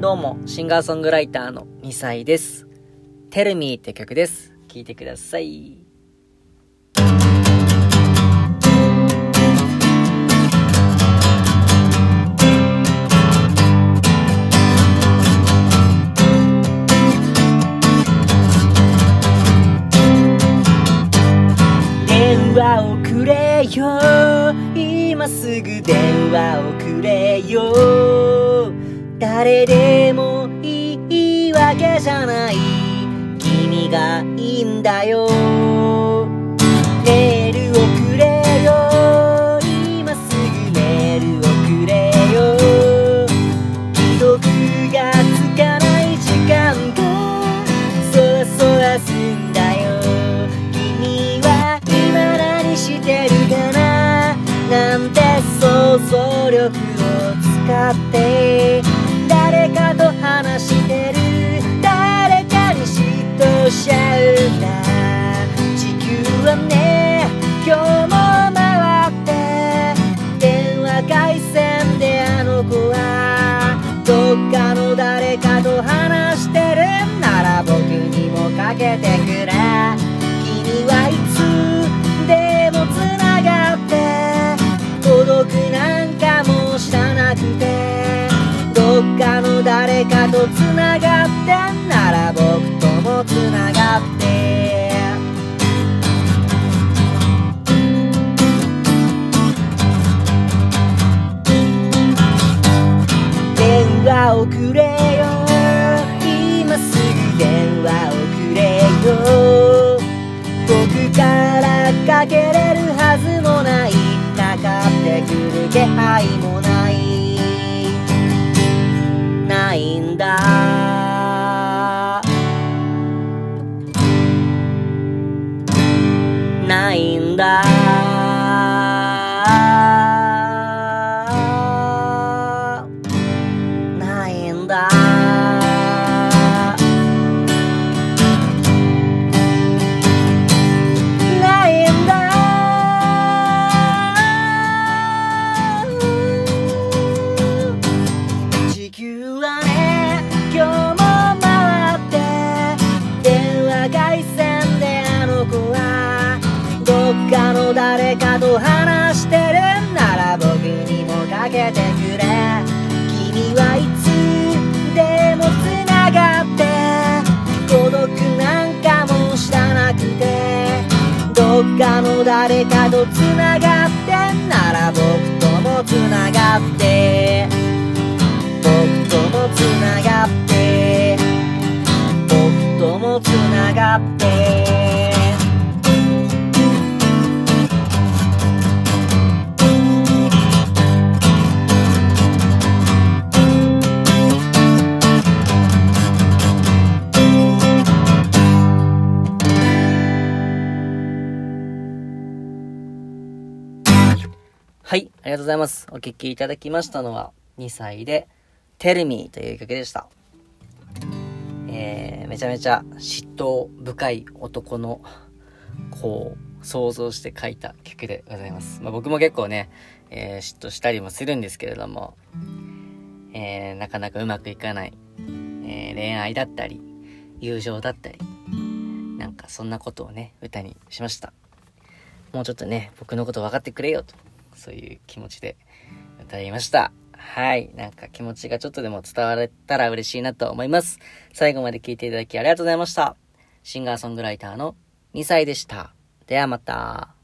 どうも、シンガーソングライターの2歳です。Tell Me って曲です。聴いてください。電話をくれよ今すぐ電話をくれよ誰でもいいわけじゃない君がいいんだよ。メールをくれよ。今すぐメールをくれよ。既読がつかない時間がそわそわすんだよ。君は今何してるかな？なんて想像力を使って。誰かと話してがってんなら僕ともつながって。電話をくれよ。今すぐ電話をくれよ。僕からかけれるはずもない。かかってくる気配もなかの誰かと話してるなら僕にもかけてくれ。君はいつでもつながって孤独なんかも知らなくて。どっかの誰かとつながってなら僕ともつながって。はい、ありがとうございます。お聴きいただきましたのは、2歳で、Tell Me という曲でした。えー、めちゃめちゃ嫉妬深い男の、こう、想像して書いた曲でございます。まあ、僕も結構ね、えー、嫉妬したりもするんですけれども、えー、なかなかうまくいかない、え、恋愛だったり、友情だったり、なんかそんなことをね、歌にしました。もうちょっとね、僕のこと分かってくれよと、そういう気持ちで歌いました。はい。なんか気持ちがちょっとでも伝われたら嬉しいなと思います。最後まで聴いていただきありがとうございました。シンガーソングライターの2歳でした。ではまた。